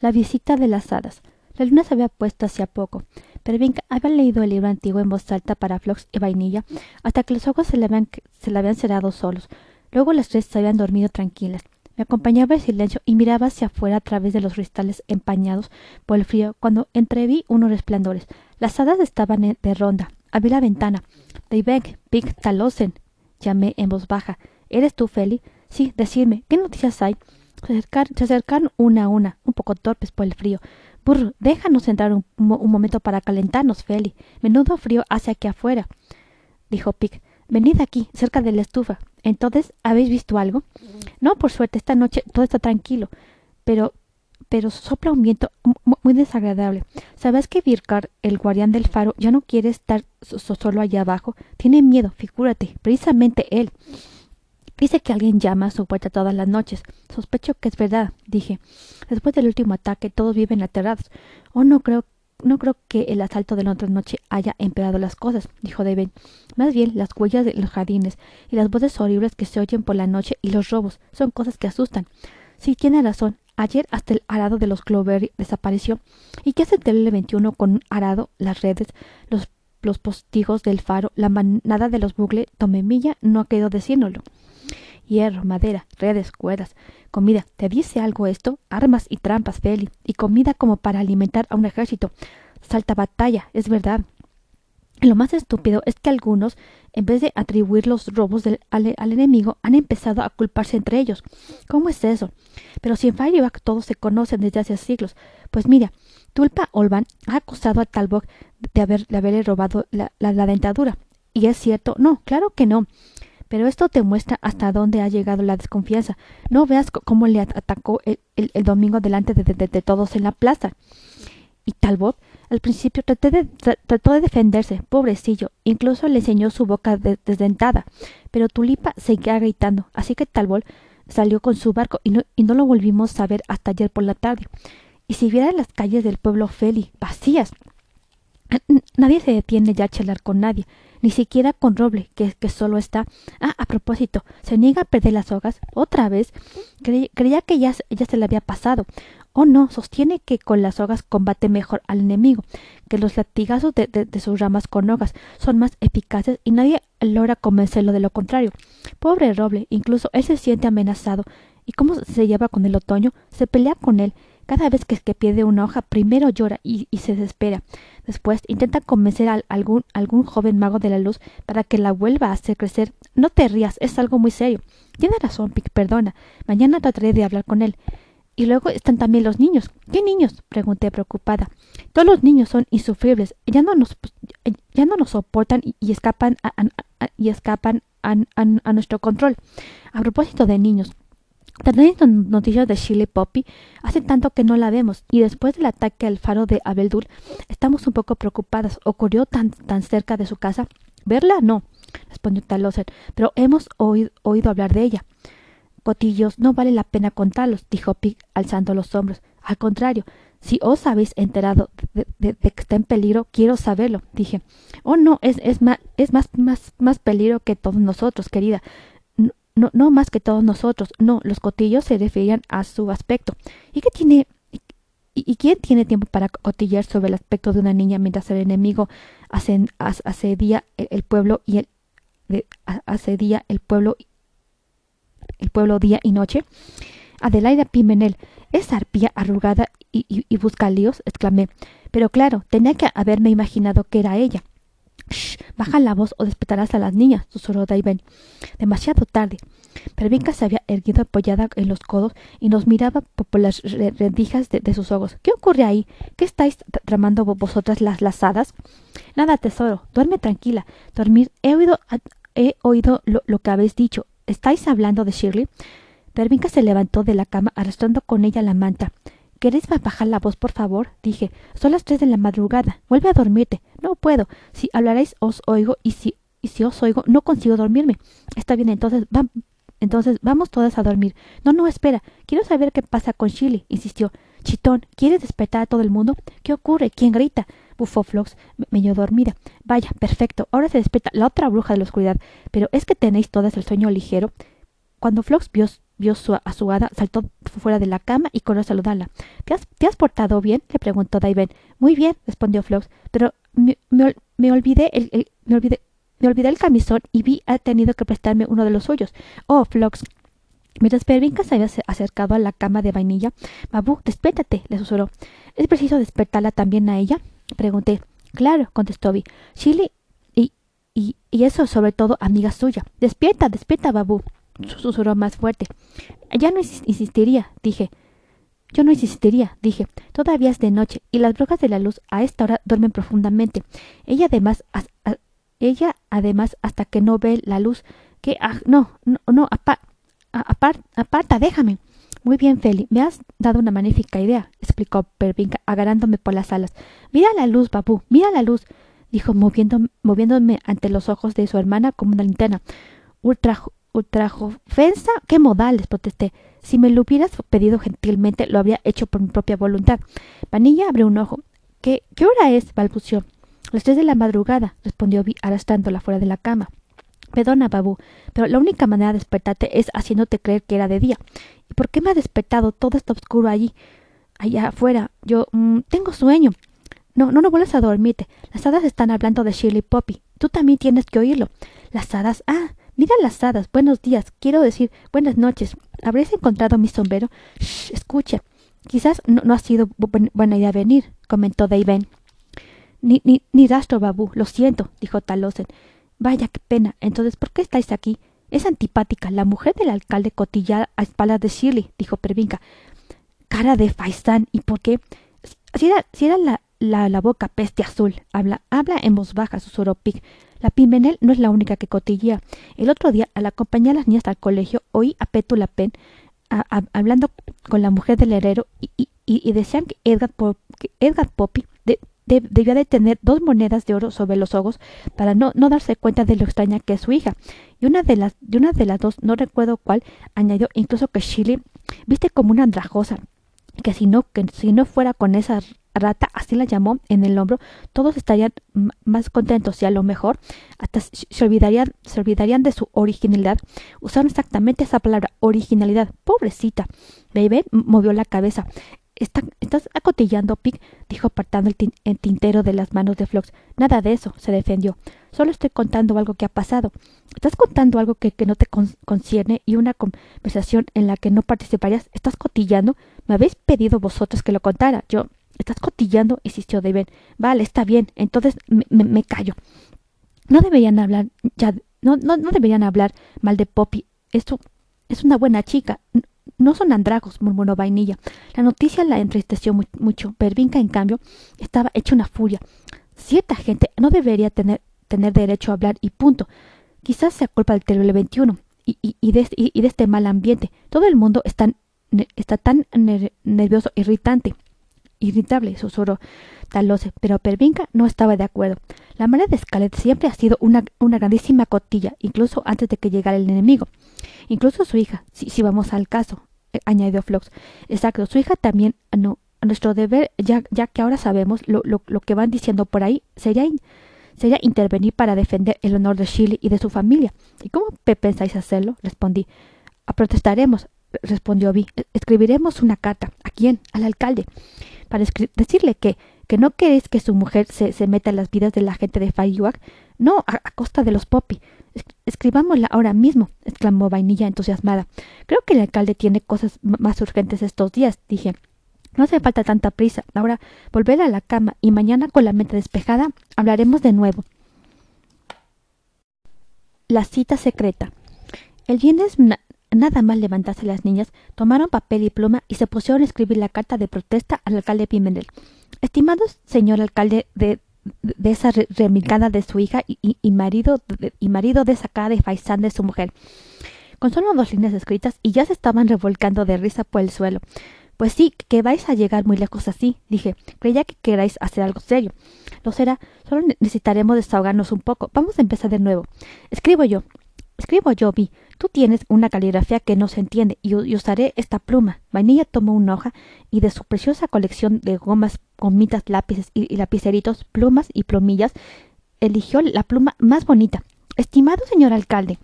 La visita de las hadas. La luna se había puesto hacía poco. Bien había leído el libro antiguo en voz alta para Flox y Vainilla hasta que los ojos se le habían, cerrado solos. Luego las tres se habían dormido tranquilas. Me acompañaba el silencio y miraba hacia afuera a través de los cristales empañados por el frío cuando entreví unos resplandores. Las hadas estaban de ronda. Abrí la ventana. Daybeck, Pig Talosen, llamé en voz baja. ¿Eres tú, Feli? Sí, decirme, ¿qué noticias hay? Se acercaron, una a una, un poco torpes por el frío. Burr, déjanos entrar un, un momento para calentarnos, Feli. Menudo frío hace aquí afuera, dijo Pig. Venid aquí, cerca de la estufa. Entonces, ¿habéis visto algo? No, por suerte, esta noche todo está tranquilo, pero pero sopla un viento muy desagradable. ¿Sabes que Virkar, el guardián del faro, ya no quiere estar solo allá abajo? Tiene miedo, figúrate, precisamente él. Dice que alguien llama a su puerta todas las noches. Sospecho que es verdad, dije. Después del último ataque todos viven aterrados. Oh, no creo no creo que el asalto de la otra noche haya empeorado las cosas, dijo David. Más bien las huellas de los jardines y las voces horribles que se oyen por la noche y los robos son cosas que asustan. Sí, tiene razón. Ayer hasta el arado de los Clover desapareció. ¿Y qué hace el terrible 21 con un arado, las redes, los, los postigos del faro, la manada de los bugle? Tomemilla no ha querido decírnoslo hierro, madera, redes, cuerdas, comida. ¿Te dice algo esto? Armas y trampas, Feli, y comida como para alimentar a un ejército. Salta batalla, es verdad. Lo más estúpido es que algunos, en vez de atribuir los robos al, enemigo, han empezado a culparse entre ellos. ¿Cómo es eso? Pero si en Fireback todos se conocen desde hace siglos. Pues mira, Tulpa Olvan ha acusado a Talbot de, haber, de haberle robado la dentadura. ¿Y es cierto? No, claro que no pero esto te muestra hasta dónde ha llegado la desconfianza. No veas cómo le atacó el, domingo delante de, todos en la plaza. Y Talbot, al principio trató de defenderse, pobrecillo, incluso le enseñó su boca desdentada, pero Tulipa seguía gritando, así que Talbot salió con su barco y no, y no lo volvimos a ver hasta ayer por la tarde. Y si viera las calles del pueblo Feli, vacías, nadie se detiene ya a charlar con nadie ni siquiera con Roble, que, que solo está. Ah, a propósito, se niega a perder las hojas. Otra vez. creía que ya, se le había pasado. Oh no, sostiene que con las hojas combate mejor al enemigo, que los latigazos de, de, sus ramas con hojas son más eficaces y nadie logra convencerlo de lo contrario. Pobre Roble, incluso él se siente amenazado. ¿Y cómo se lleva con el otoño? Se pelea con él. Cada vez que, pierde una hoja, primero llora y, se desespera. Después intenta convencer a algún, joven mago de la luz para que la vuelva a hacer crecer. No te rías, es algo muy serio. Tiene razón, Pic, perdona. Mañana trataré de hablar con él. Y luego están también los niños. ¿Qué niños? pregunté preocupada. Todos los niños son insufribles. Ya no nos, ya no nos soportan y, escapan a, y escapan a nuestro control. A propósito de niños, ¿Tenéis noticias de Chile Poppy? Hace tanto que no la vemos, y después del ataque al faro de Abeldul, estamos un poco preocupadas. ¿Ocurrió tan, tan cerca de su casa? ¿Verla? No, respondió Taloser, pero hemos oído, hablar de ella. Cotillos, no vale la pena contarlos, dijo Pig, alzando los hombros. Al contrario, si os habéis enterado de, que está en peligro, quiero saberlo, dije. Oh, no, es, es más, más, más peligro que todos nosotros, querida no, no más que todos nosotros. No, los cotillos se referían a su aspecto. ¿Y qué tiene ¿Y, quién tiene tiempo para cotillar sobre el aspecto de una niña mientras el enemigo asedia el, pueblo y el asedia el pueblo el pueblo día y noche? Adelaida Pimenel, es arpía arrugada y, y, y busca líos, exclamé. Pero claro, tenía que haberme imaginado que era ella. Shh, baja la voz o despertarás a las niñas, susurró Daiven. Demasiado tarde. Pervinca se había erguido apoyada en los codos y nos miraba por las rendijas de, sus ojos. ¿Qué ocurre ahí? ¿Qué estáis tramando vosotras las lazadas? Nada, tesoro. Duerme tranquila. Dormir. He oído, he oído lo, lo que habéis dicho. ¿Estáis hablando de Shirley? Pervinca se levantó de la cama arrastrando con ella la manta. ¿Queréis bajar la voz, por favor? dije. Son las tres de la madrugada. Vuelve a dormirte. No puedo. Si hablaréis os oigo y si, y si os oigo no consigo dormirme. Está bien, entonces entonces vamos todas a dormir. No, no, espera. Quiero saber qué pasa con Chile, insistió. Chitón, ¿quieres despertar a todo el mundo? ¿Qué ocurre? ¿Quién grita? bufó Flox, medio dormida. Vaya, perfecto. Ahora se despierta la otra bruja de la oscuridad. Pero es que tenéis todas el sueño ligero. Cuando Flox vio vio su, a su hada, saltó fuera de la cama y corrió a saludarla. ¿Te has, ¿Te has portado bien? le preguntó Daiven. Muy bien, respondió Flox, pero me, me, olvidé el, me olvidé me olvidé el camisón y Vi ha tenido que prestarme uno de los suyos. Oh, Flox. Mientras Pervinca se había acercado a la cama de vainilla, Babu, despiértate, le susurró. ¿Es preciso despertarla también a ella? Pregunté. Claro, contestó Vi. Chile y, y, y eso sobre todo amiga suya. Despierta, despierta, Babu, susurró más fuerte. Ya no insistiría, dije. Yo no insistiría, dije. Todavía es de noche y las brujas de la luz a esta hora duermen profundamente. Ella además ella, además, hasta que no ve la luz, que... Ah, no, no, no, aparta, déjame. Muy bien, Feli, me has dado una magnífica idea, explicó Pervinca, agarrándome por las alas. Mira la luz, Babu, mira la luz, dijo moviéndome ante los ojos de su hermana como una linterna. Ultra, ultrajofensa, qué modales, protesté. Si me lo hubieras pedido gentilmente, lo habría hecho por mi propia voluntad. Vanilla abrió un ojo. ¿Qué, qué hora es? balbució. Las tres de la madrugada, respondió Vi arrastrándola fuera de la cama. Perdona, Babu, pero la única manera de despertarte es haciéndote creer que era de día. ¿Y por qué me ha despertado? Todo está oscuro allí, allá afuera. Yo mm, tengo sueño. No, no, no vuelvas a dormirte. Las hadas están hablando de Shirley Poppy. Tú también tienes que oírlo. Las hadas. Ah, mira las hadas. Buenos días. Quiero decir, buenas noches. ¿Habréis encontrado mi sombrero? Shh, escucha. Quizás no, ha sido buena idea venir, comentó Daven. Ni, ni, ni rastro, Babu. Lo siento, dijo Talosen. Vaya, qué pena. Entonces, ¿por qué estáis aquí? Es antipática. La mujer del alcalde cotilla a espaldas de Shirley, dijo Pervinca. Cara de faisán. ¿Y por qué? Si era, si era la, la, la, boca peste azul. Habla, habla en voz baja, susurró Pig. La Pimenel no es la única que cotilla. El otro día, al acompañar a las niñas al colegio, oí a Petula Pen hablando con la mujer del herrero y, decían que Edgar, Edgar Poppy debía de tener dos monedas de oro sobre los ojos para no, darse cuenta de lo extraña que es su hija. Y una de las, de una de las dos, no recuerdo cuál, añadió incluso que Shirley viste como una andrajosa, que si no, que si no fuera con esa rata, así la llamó, en el hombro, todos estarían más contentos y a lo mejor hasta se olvidarían, se olvidarían de su originalidad. Usaron exactamente esa palabra, originalidad. Pobrecita. Baby movió la cabeza. ¿Estás acotillando, Pic? dijo apartando el, tintero de las manos de Flox. Nada de eso, se defendió. Solo estoy contando algo que ha pasado. ¿Estás contando algo que, no te concierne y una conversación en la que no participarías? ¿Estás cotillando? Me habéis pedido vosotros que lo contara. Yo. ¿Estás cotillando? insistió David. Vale, está bien. Entonces me, me, callo. No deberían hablar ya. No, no, no deberían hablar mal de Poppy. Esto es una buena chica. No son andragos, murmuró Vainilla. La noticia la entristeció mucho. Pervinca, en cambio, estaba hecha una furia. Cierta gente no debería tener, tener derecho a hablar y punto. Quizás sea culpa del terrible 21 y, y, y, de, y, de, este mal ambiente. Todo el mundo está, está tan nervioso, irritante. Irritable, susurró Talose, pero Pervinca no estaba de acuerdo. La madre de Scarlett siempre ha sido una, una grandísima cotilla, incluso antes de que llegara el enemigo. Incluso su hija, si, si vamos al caso. Eh, añadió Flox. Exacto, su hija también, no, nuestro deber, ya, ya que ahora sabemos lo, lo, lo que van diciendo por ahí, sería, sería intervenir para defender el honor de Shirley y de su familia. ¿Y cómo pensáis hacerlo? respondí. Protestaremos, respondió Vi. E, escribiremos una carta. ¿A quién? Al alcalde. Para decirle que, que no queréis que su mujer se, se meta en las vidas de la gente de Fayuac. No, a, costa de los Poppy. Escribámosla ahora mismo, exclamó Vainilla entusiasmada. Creo que el alcalde tiene cosas más urgentes estos días, dije. No hace falta tanta prisa. Ahora volver a la cama y mañana con la mente despejada hablaremos de nuevo. La cita secreta. El viernes nada más levantarse las niñas, tomaron papel y pluma y se pusieron a escribir la carta de protesta al alcalde Pimentel. Estimados señor alcalde de de esa remilgada de su hija y, y, marido de, y marido de de faisán de su mujer. Con solo dos líneas escritas y ya se estaban revolcando de risa por el suelo. Pues sí, que vais a llegar muy lejos así, dije. Creía que queráis hacer algo serio. Lo será, solo necesitaremos desahogarnos un poco. Vamos a empezar de nuevo. Escribo yo. Escribo yo, Vi. Tú tienes una caligrafía que no se entiende y, usaré esta pluma. Vainilla tomó una hoja y de su preciosa colección de gomas, gomitas, lápices y, lapiceritos, plumas y plumillas, eligió la pluma más bonita. Estimado señor alcalde,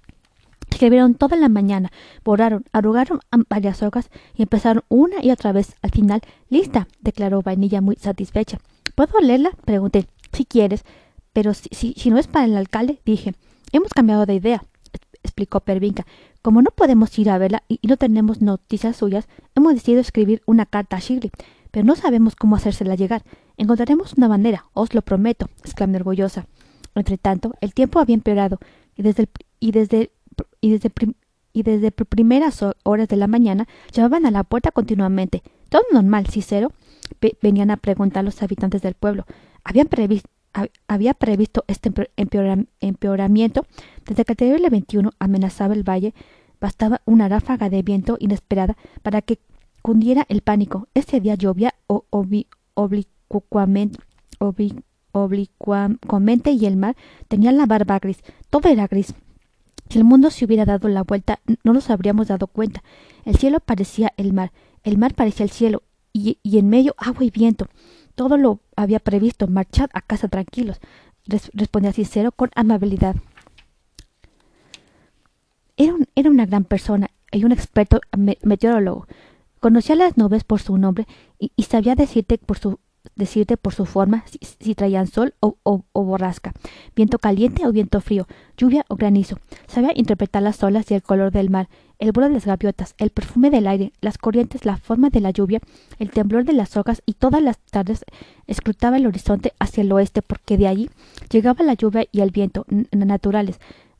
Escribieron toda la mañana, borraron, arrugaron varias hojas y empezaron una y otra vez. Al final, lista, declaró Vainilla muy satisfecha. ¿Puedo leerla? pregunté. Si quieres. Pero si, si, si no es para el alcalde, dije. Hemos cambiado de idea, explicó Pervinca. Como no podemos ir a verla y no tenemos noticias suyas, hemos decidido escribir una carta a Shirley, pero no sabemos cómo hacérsela llegar. Encontraremos una manera, os lo prometo, exclamé orgullosa. Entretanto, el tiempo había empeorado, y desde, y desde y desde, y desde primeras horas de la mañana llamaban a la puerta continuamente. Todo normal, Cicero. venían a preguntar los habitantes del pueblo. Habían previsto, había previsto este empeoramiento desde que el terrible 21 amenazaba el valle. Bastaba una ráfaga de viento inesperada para que cundiera el pánico. Ese día llovía oblicuamente, y el mar tenía la barba gris. Todo era gris. Si el mundo se hubiera dado la vuelta, no nos habríamos dado cuenta. El cielo parecía el mar, el mar parecía el cielo, y, en medio agua y viento. Todo lo había previsto. Marchad a casa tranquilos, respondía Cicero con amabilidad. Era, era una gran persona y un experto meteorólogo. Conocía las nubes por su nombre y, y sabía decirte por su decirte por su forma si, traían sol o, borrasca, viento caliente o viento frío, lluvia o granizo. Sabía interpretar las olas y el color del mar, el vuelo de las gaviotas, el perfume del aire, las corrientes, la forma de la lluvia, el temblor de las hojas y todas las tardes escrutaba el horizonte hacia el oeste porque de allí llegaba la lluvia y el viento naturales,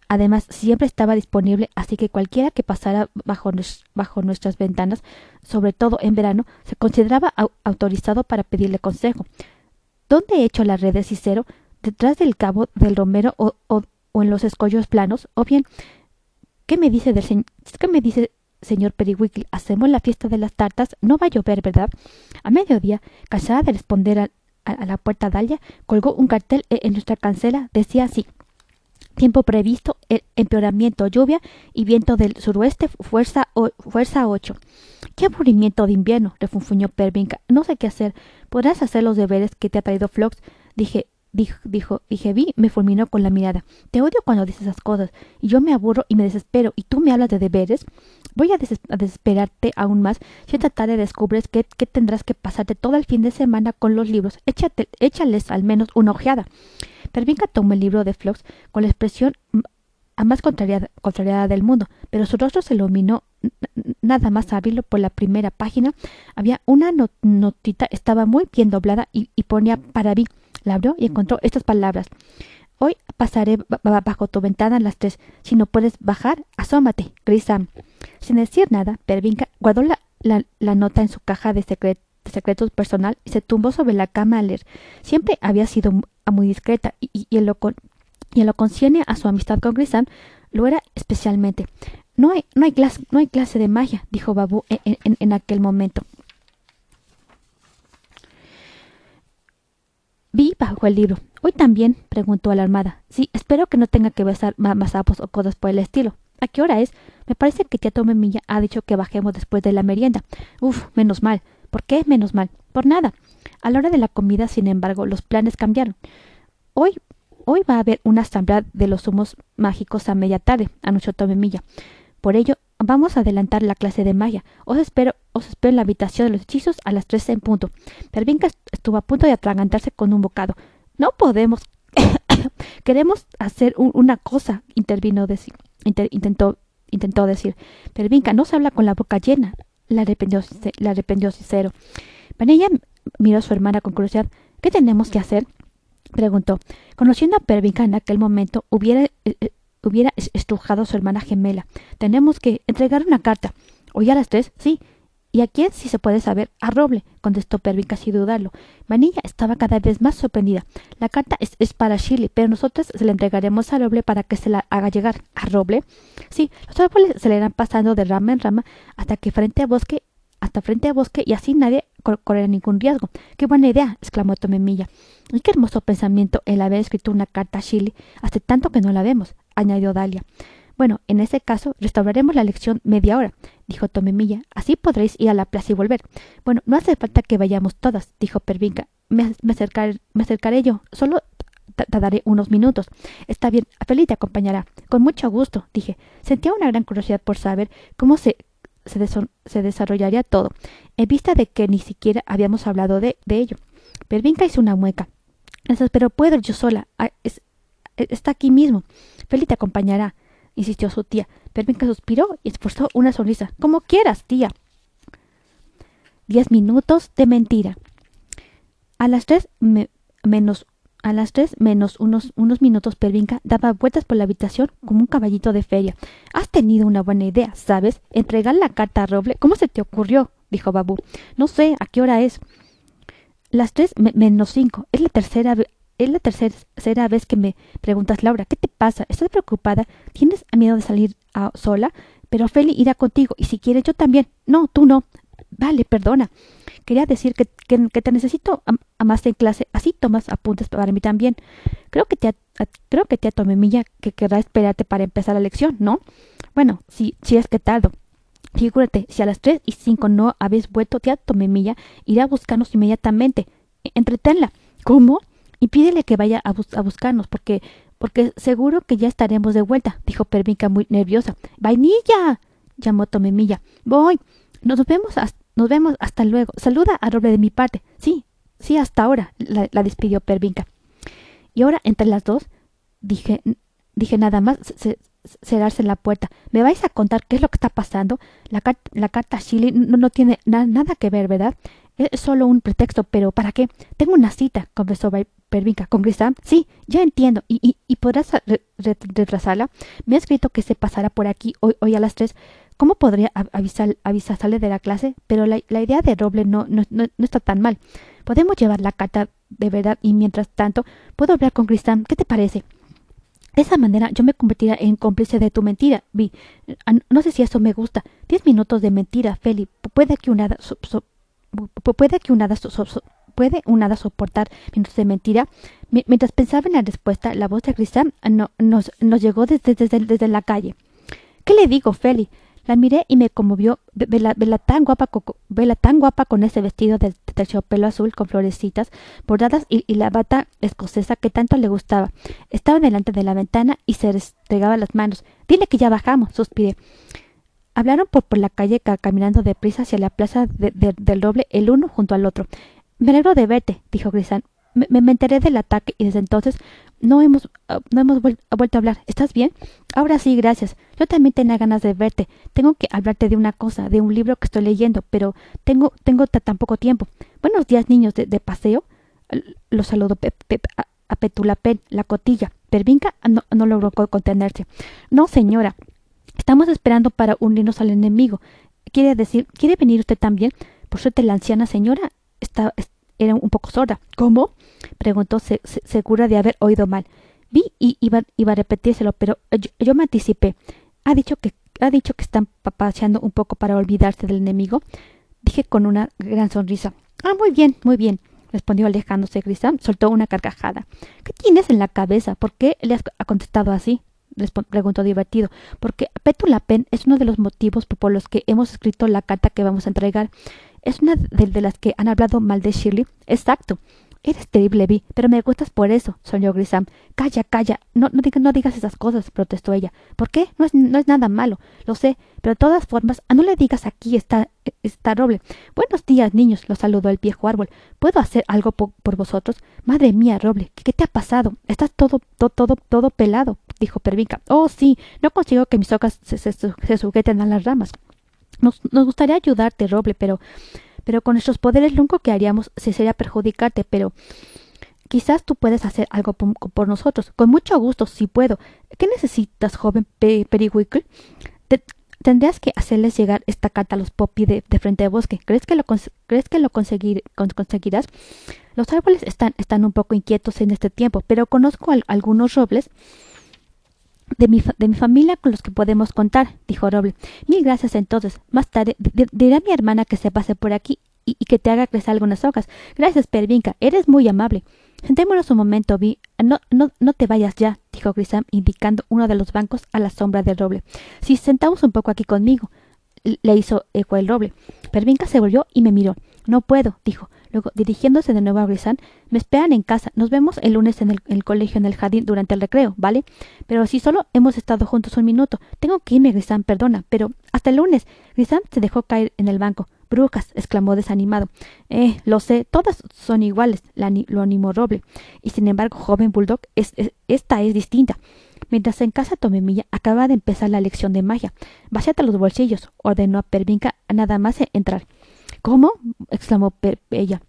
Además, siempre estaba disponible, así que cualquiera que pasara bajo, bajo nuestras ventanas, sobre todo en verano, se consideraba autorizado para pedirle consejo. ¿Dónde he hecho la red de Cicero? ¿Detrás del cabo del Romero o, en los escollos planos? ¿O bien, qué me dice del qué me dice señor Periwinkle? ¿Hacemos la fiesta de las tartas? No va a llover, ¿verdad? A mediodía, cansada de responder a, la puerta Dalia, colgó un cartel en nuestra cancela. Decía así Tiempo previsto, empeoramiento, lluvia y viento del suroeste, fuerza, o, fuerza 8. ¡Qué aburrimiento de invierno! refunfuñó Pervinca. No sé qué hacer. ¿Podrás hacer los deberes que te ha traído Flox? Dije, dijo, dijo, dije, vi, me fulminó con la mirada. Te odio cuando dices esas cosas, y yo me aburro y me desespero, y tú me hablas de deberes. Voy a, desesperarte aún más si esta tarde descubres que, que, tendrás que pasarte todo el fin de semana con los libros. Échate, échales al menos una ojeada. Pervinca tomó el libro de Flox con la expresión a más contrariada, del mundo, pero su rostro se iluminó nada más abrirlo por la primera página. Había una notita, estaba muy bien doblada y, ponía para mí. La abrió y encontró estas palabras. Hoy pasaré bajo tu ventana a las tres. Si no puedes bajar, asómate, Grisam. Sin decir nada, Pervinca guardó la, la, nota en su caja de, de secretos personal y se tumbó sobre la cama a leer. Siempre había sido muy discreta y, y, en, lo y en lo concierne a su amistad con Grisam, lo era especialmente. No hay, no hay, clase, no hay clase de magia, dijo Babu en, en, aquel momento. Vi bajo el libro. ¿Hoy también? preguntó alarmada. Sí, espero que no tenga que besar más sapos o cosas por el estilo. ¿A qué hora es? Me parece que tía Tomemilla ha dicho que bajemos después de la merienda. Uf, menos mal. ¿Por qué menos mal? Por nada. A la hora de la comida, sin embargo, los planes cambiaron. Hoy, hoy va a haber una asamblea de los humos mágicos a media tarde, anunció Tomemilla. Por ello, vamos a adelantar la clase de magia. Os espero, os espero en la habitación de los hechizos a las tres en punto. Pervinca estuvo a punto de atragantarse con un bocado. No podemos. Queremos hacer una cosa, intervino intentó, decir. Pervinca no se habla con la boca llena. La arrependió, la arrependió Cicero. Miró a su hermana con curiosidad. ¿Qué tenemos que hacer? preguntó. Conociendo a Pervinca en aquel momento, hubiera, eh, eh, hubiera estrujado a su hermana gemela. Tenemos que entregar una carta. ¿Hoy a las tres? Sí. ¿Y a quién, si se puede saber? A Roble, contestó Pervinca sin dudarlo. Vanilla estaba cada vez más sorprendida. La carta es, es para Shirley, pero nosotros se la entregaremos a Roble para que se la haga llegar. ¿A Roble? Sí, los árboles se le irán pasando de rama en rama hasta que frente a bosque hasta frente a bosque y así nadie correrá ningún riesgo. ¡Qué buena idea! exclamó Tomemilla. Y qué hermoso pensamiento el haber escrito una carta a Shirley hace tanto que no la vemos, añadió Dalia. Bueno, en ese caso restauraremos la lección media hora, dijo Tomemilla. Así podréis ir a la plaza y volver. Bueno, no hace falta que vayamos todas, dijo Pervinca. Me, acercaré yo. Solo tardaré unos minutos. Está bien, Feli te acompañará. Con mucho gusto, dije. Sentía una gran curiosidad por saber cómo se, se, desarrollaría todo, en vista de que ni siquiera habíamos hablado de, ello. Pervinca hizo una mueca. Pero puedo yo sola. Ah, e, está aquí mismo. Feli te acompañará, insistió su tía. Pervinca suspiró y esforzó una sonrisa. Como quieras, tía. Diez minutos de mentira. A las tres menos a las tres menos unos, unos minutos Pervinca daba vueltas por la habitación como un caballito de feria. Has tenido una buena idea, ¿sabes? Entregar la carta a Roble. ¿Cómo se te ocurrió? dijo Babú. No sé, ¿a qué hora es? Las tres menos cinco. Es la tercera es la tercera vez que me preguntas, Laura, ¿qué te pasa? ¿Estás preocupada? ¿Tienes miedo de salir sola? Pero Feli irá contigo, y si quieres yo también. No, tú no. Vale, perdona. Quería decir que, que, te necesito a, más en clase, así tomas apuntes para mí también. Creo que te creo que tía Tomemilla que querrá esperarte para empezar la lección, ¿no? Bueno, si, si es que tardo. Figúrate, si a las tres y cinco no habéis vuelto, tía Tomemilla irá a buscarnos inmediatamente. E, entretenla. ¿Cómo? Y pídele que vaya a, a buscarnos, porque porque seguro que ya estaremos de vuelta, dijo Pervinca muy nerviosa. ¡Vainilla! llamó Tomemilla. Voy. Nos vemos nos vemos hasta luego. Saluda a Roble de mi parte. Sí, sí, hasta ahora, la, despidió Pervinca. Y ahora, entre las dos, dije, dije nada más cerrarse la puerta. ¿Me vais a contar qué es lo que está pasando? La, la carta Chile no, no tiene nada que ver, ¿verdad? Es solo un pretexto, pero ¿para qué? Tengo una cita, confesó Pervinca. ¿Con Grisam? Sí, ya entiendo. ¿Y, y, y podrás retrasarla? Me ha escrito que se pasará por aquí hoy, hoy a las tres. ¿Cómo podría avisar, avisarle de la clase? Pero la, idea de Roble no, no, no, está tan mal. Podemos llevar la carta de verdad y mientras tanto puedo hablar con Cristán. ¿Qué te parece? De esa manera yo me convertiría en cómplice de tu mentira, Vi. No sé si eso me gusta. Diez minutos de mentira, Feli. Puede que una puede que una puede un soportar minutos de mentira. mientras pensaba en la respuesta, la voz de Cristán no, nos, nos llegó desde, desde, desde la calle. ¿Qué le digo, Feli? La miré y me conmovió. Vela, tan guapa, tan guapa con ese vestido de terciopelo azul con florecitas bordadas y, la bata escocesa que tanto le gustaba. Estaba delante de la ventana y se restregaba las manos. Dile que ya bajamos, suspiré. Hablaron por, la calle caminando deprisa hacia la plaza del doble el uno junto al otro. Me alegro de verte, dijo Grisán. Me, me, enteré del ataque y desde entonces no hemos, ah, no hemos vuelto a hablar. ¿Estás bien? Ahora sí, gracias. Yo también tenía ganas de verte. Tengo que hablarte de una cosa, de un libro que estoy leyendo, pero tengo, tengo tan poco tiempo. Buenos días, niños de, paseo. Lo saludó a, Petulapen, la cotilla. Pervinca no logró contenerse. No, señora. Estamos esperando para unirnos al enemigo. Quiere decir, ¿quiere venir usted también? Por suerte la anciana señora está, era un poco sorda. ¿Cómo? preguntó segura de haber oído mal. Vi y iba, iba a repetírselo, pero yo, me anticipé. ¿Ha dicho que ha dicho que están paseando un poco para olvidarse del enemigo? Dije con una gran sonrisa. Ah, muy bien, muy bien, respondió alejándose Grisam. Soltó una carcajada. ¿Qué tienes en la cabeza? ¿Por qué le has contestado así? Preguntó divertido. Porque Petula Pen es uno de los motivos por los que hemos escrito la carta que vamos a entregar. Es una de, las que han hablado mal de Shirley. Exacto. Eres terrible, Vi, pero me gustas por eso, soñó Grisam. Calla, calla, no, no, digas esas cosas, protestó ella. ¿Por qué? No es, no es nada malo, lo sé, pero de todas formas, no le digas aquí está, está roble. Buenos días, niños, lo saludó el viejo árbol. ¿Puedo hacer algo por vosotros? Madre mía, roble, ¿qué, te ha pasado? Estás todo, todo, todo, todo pelado, dijo Pervinca. Oh, sí, no consigo que mis hojas se, se, sujeten a las ramas. Nos, gustaría ayudarte, Roble, pero, pero con nuestros poderes lo único que haríamos sería perjudicarte, pero quizás tú puedes hacer algo por, nosotros. Con mucho gusto, si puedo. ¿Qué necesitas, joven Pe tendrías que hacerles llegar esta carta a los Poppy de, frente de bosque. ¿Crees que lo, ¿crees que lo conseguir, conseguirás? Los árboles están, están un poco inquietos en este tiempo, pero conozco algunos robles de mi, de mi familia con los que podemos contar, dijo Roble. Mil gracias entonces. Más tarde diré a mi hermana que se pase por aquí y, que te haga crecer algunas hojas. Gracias, Pervinca. Eres muy amable. Sentémonos un momento, Vi. No, no, no te vayas ya, dijo Grisam, indicando uno de los bancos a la sombra del roble. Si sentamos un poco aquí conmigo, le hizo eco el roble. Pervinca se volvió y me miró. No puedo, dijo. Luego, dirigiéndose de nuevo a Grisam, me esperan en casa. Nos vemos el lunes en el, colegio en el jardín durante el recreo, ¿vale? Pero si solo hemos estado juntos un minuto. Tengo que irme, Grisam, perdona, pero hasta el lunes. Grisam se dejó caer en el banco. Brujas, exclamó desanimado. Eh, lo sé, todas son iguales, lo animó Roble. Y sin embargo, joven Bulldog, esta es distinta. Mientras en casa Tomemilla acababa de empezar la lección de magia. Vacíate los bolsillos, ordenó a Pervinca nada más entrar. ¿Cómo? exclamó ella.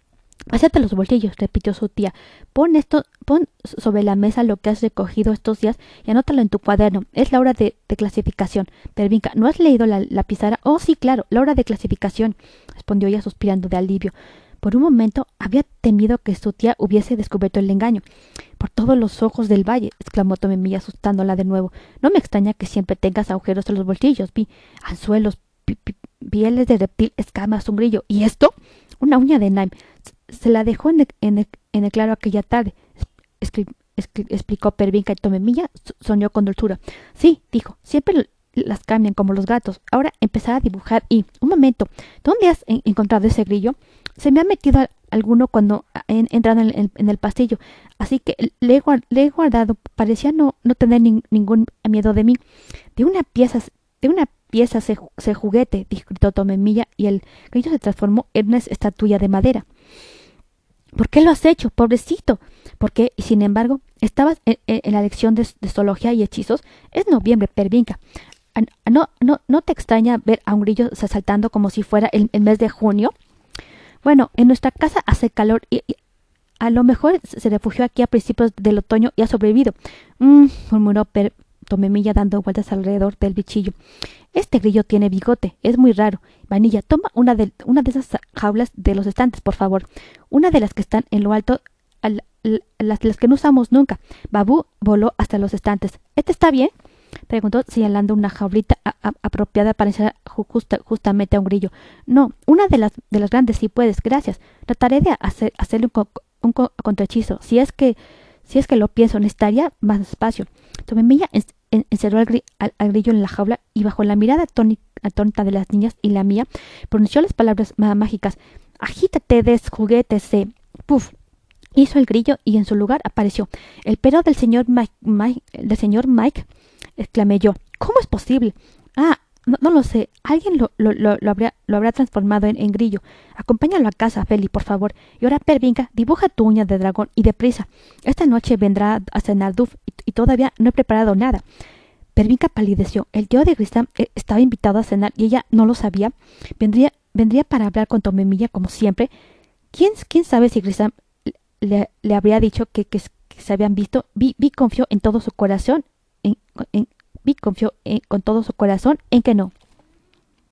Vacíate los bolsillos, repitió su tía. Pon esto, pon sobre la mesa lo que has recogido estos días y anótalo en tu cuaderno. Es la hora de, clasificación. Pervinca, ¿no has leído la, pizarra? Oh, sí, claro, la hora de clasificación, respondió ella suspirando de alivio. Por un momento había temido que su tía hubiese descubierto el engaño. Por todos los ojos del valle, exclamó Tomemilla asustándola de nuevo. No me extraña que siempre tengas agujeros en los bolsillos. Vi anzuelos, pieles de reptil, escamas, un grillo. ¿Y esto? Una uña de Naim. Se la dejó en el, claro aquella tarde. explicó Pervinca y Tomemilla soñó con dulzura. Sí, dijo, siempre las cambian como los gatos. Ahora empezar a dibujar y... Un momento, ¿dónde has encontrado ese grillo? Se me ha metido alguno cuando he entrado en el, pastillo, así que le he, guardado. Parecía no, no tener ningún miedo de mí. De una pieza, de una pieza se, se juguete, gritó Tomemilla, y el grillo se transformó en una estatuilla de madera. ¿Por qué lo has hecho, pobrecito? Porque, sin embargo, estabas en, la lección de, zoología y hechizos. Es noviembre, pervinca. ¿No, no, ¿No te extraña ver a un grillo saltando como si fuera el mes de junio? Bueno, en nuestra casa hace calor y, a lo mejor se refugió aquí a principios del otoño y ha sobrevivido. Mmm, murmuró per Tomemilla dando vueltas alrededor del bichillo. Este grillo tiene bigote, es muy raro. Vanilla, toma una de, una de esas jaulas de los estantes, por favor. Una de las que están en lo alto, las, las que no usamos nunca. Babú voló hasta los estantes. ¿Este está bien? preguntó señalando una jaulita apropiada para encerrar justamente a un grillo. No, una de las, de las grandes si puedes, gracias. Trataré de hacer, hacerle un, un contrahechizo. Si es que si es que lo pienso, necesitaría más espacio. Tomemilla encerró al, grillo en la jaula y bajo la mirada atónita de las niñas y la mía, pronunció las palabras mágicas. Agítate, des juguetes, Puf. Hizo el grillo y en su lugar apareció el pelo del señor Mike, del señor Mike exclamé yo. ¿Cómo es posible? Ah, no, lo sé. Alguien lo, lo, lo, habrá, lo habrá transformado en, grillo. Acompáñalo a casa, Feli, por favor. Y ahora, Pervinca, dibuja tu uña de dragón y deprisa. Esta noche vendrá a cenar Duff y, todavía no he preparado nada. Pervinca palideció. El tío de Grisam eh, estaba invitado a cenar y ella no lo sabía. Vendría, vendría para hablar con Tomemilla como siempre. ¿Quién, quién sabe si Grisam le, le habría dicho que, que, se habían visto? Vi, vi confió en todo su corazón en, confió con todo su corazón en que no.